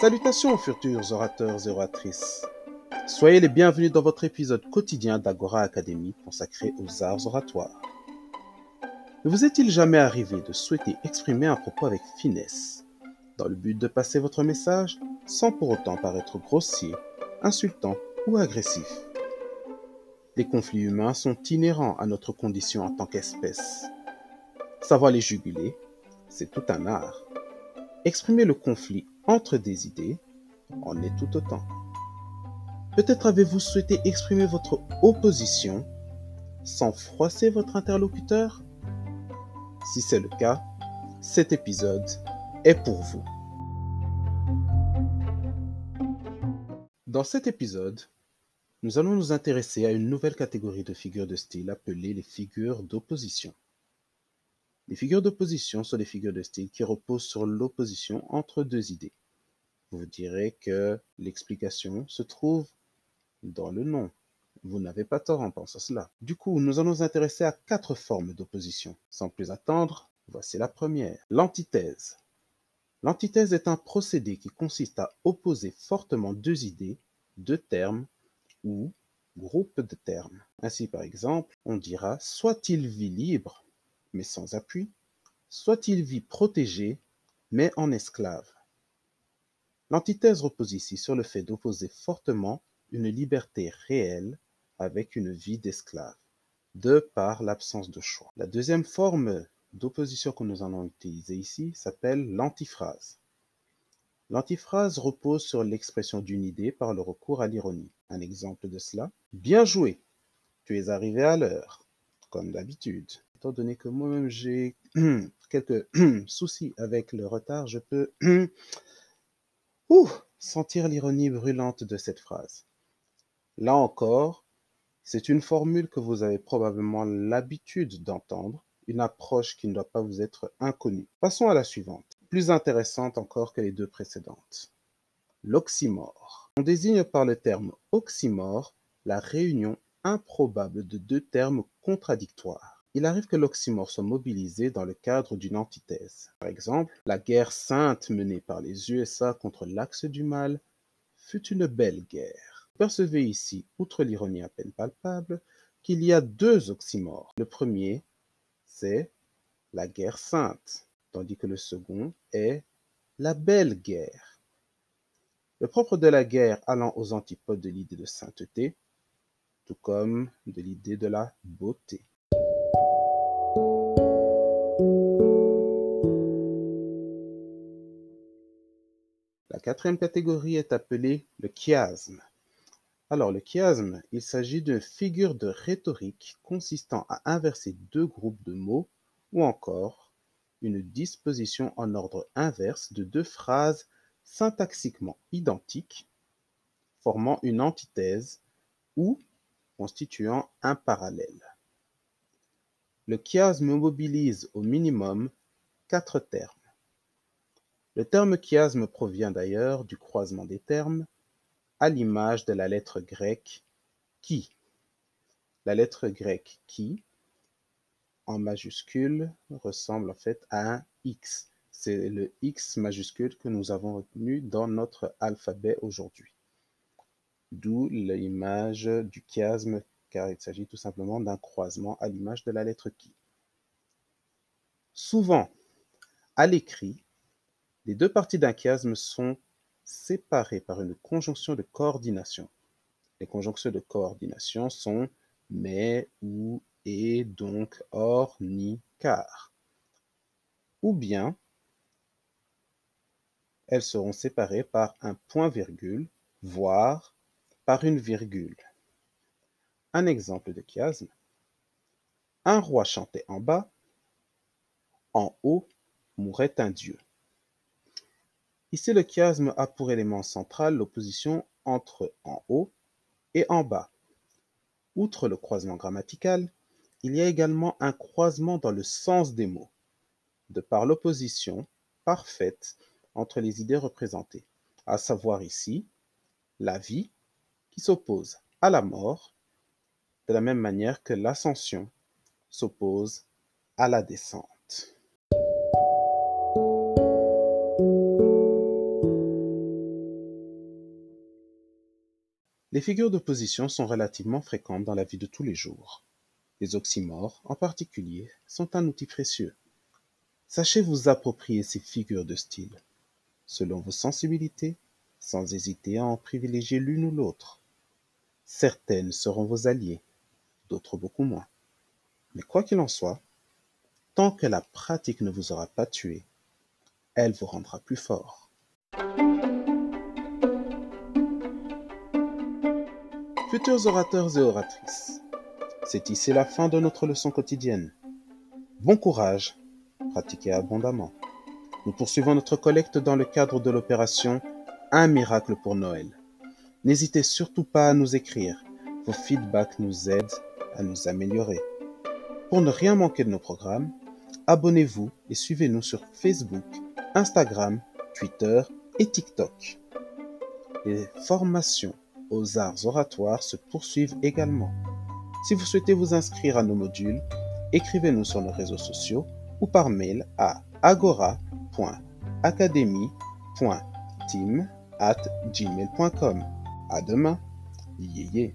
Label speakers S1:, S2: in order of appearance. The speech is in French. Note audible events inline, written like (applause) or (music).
S1: Salutations futurs orateurs et oratrices. Soyez les bienvenus dans votre épisode quotidien d'Agora Academy consacré aux arts oratoires. Ne vous est-il jamais arrivé de souhaiter exprimer un propos avec finesse, dans le but de passer votre message sans pour autant paraître grossier, insultant ou agressif? Les conflits humains sont inhérents à notre condition en tant qu'espèce. Savoir les juguler, c'est tout un art. Exprimer le conflit entre des idées en est tout autant. Peut-être avez-vous souhaité exprimer votre opposition sans froisser votre interlocuteur? Si c'est le cas, cet épisode est pour vous. Dans cet épisode, nous allons nous intéresser à une nouvelle catégorie de figures de style appelées les figures d'opposition. Les figures d'opposition sont des figures de style qui reposent sur l'opposition entre deux idées. Vous direz que l'explication se trouve dans le nom. Vous n'avez pas tort en pensant cela. Du coup, nous allons nous intéresser à quatre formes d'opposition. Sans plus attendre, voici la première. L'antithèse. L'antithèse est un procédé qui consiste à opposer fortement deux idées, deux termes ou groupes de termes. Ainsi, par exemple, on dira soit il vit libre, mais sans appui, soit il vit protégé, mais en esclave. L'antithèse repose ici sur le fait d'opposer fortement une liberté réelle avec une vie d'esclave, de par l'absence de choix. La deuxième forme d'opposition que nous allons utiliser ici s'appelle l'antiphrase. L'antiphrase repose sur l'expression d'une idée par le recours à l'ironie. Un exemple de cela Bien joué, tu es arrivé à l'heure, comme d'habitude étant donné que moi-même j'ai (clears throat) quelques (clears throat) soucis avec le retard, je peux (clears throat) sentir l'ironie brûlante de cette phrase. Là encore, c'est une formule que vous avez probablement l'habitude d'entendre, une approche qui ne doit pas vous être inconnue. Passons à la suivante, plus intéressante encore que les deux précédentes. L'oxymore. On désigne par le terme oxymore la réunion improbable de deux termes contradictoires. Il arrive que l'oxymore soit mobilisé dans le cadre d'une antithèse. Par exemple, la guerre sainte menée par les USA contre l'axe du mal fut une belle guerre. percevez ici, outre l'ironie à peine palpable, qu'il y a deux oxymores. Le premier, c'est la guerre sainte, tandis que le second est la belle guerre. Le propre de la guerre allant aux antipodes de l'idée de sainteté, tout comme de l'idée de la beauté. La quatrième catégorie est appelée le chiasme. Alors le chiasme, il s'agit d'une figure de rhétorique consistant à inverser deux groupes de mots ou encore une disposition en ordre inverse de deux phrases syntaxiquement identiques formant une antithèse ou constituant un parallèle. Le chiasme mobilise au minimum quatre termes. Le terme chiasme provient d'ailleurs du croisement des termes, à l'image de la lettre grecque qui. La lettre grecque qui, en majuscule, ressemble en fait à un X. C'est le X majuscule que nous avons retenu dans notre alphabet aujourd'hui. D'où l'image du chiasme car il s'agit tout simplement d'un croisement à l'image de la lettre qui. Souvent, à l'écrit, les deux parties d'un chiasme sont séparées par une conjonction de coordination. Les conjonctions de coordination sont mais, ou, et, donc, or, ni, car. Ou bien, elles seront séparées par un point-virgule, voire par une virgule. Un exemple de chiasme. Un roi chantait en bas, en haut mourait un dieu. Ici, le chiasme a pour élément central l'opposition entre en haut et en bas. Outre le croisement grammatical, il y a également un croisement dans le sens des mots, de par l'opposition parfaite entre les idées représentées, à savoir ici la vie qui s'oppose à la mort de la même manière que l'ascension s'oppose à la descente. Les figures d'opposition sont relativement fréquentes dans la vie de tous les jours. Les oxymores, en particulier, sont un outil précieux. Sachez vous approprier ces figures de style, selon vos sensibilités, sans hésiter à en privilégier l'une ou l'autre. Certaines seront vos alliés, d'autres beaucoup moins. Mais quoi qu'il en soit, tant que la pratique ne vous aura pas tué, elle vous rendra plus fort. Futurs orateurs et oratrices, c'est ici la fin de notre leçon quotidienne. Bon courage, pratiquez abondamment. Nous poursuivons notre collecte dans le cadre de l'opération Un miracle pour Noël. N'hésitez surtout pas à nous écrire. Vos feedbacks nous aident à nous améliorer. Pour ne rien manquer de nos programmes, abonnez-vous et suivez-nous sur Facebook, Instagram, Twitter et TikTok. Les formations aux arts oratoires se poursuivent également. Si vous souhaitez vous inscrire à nos modules, écrivez-nous sur nos réseaux sociaux ou par mail à agora.academy.team@gmail.com. À demain. Yé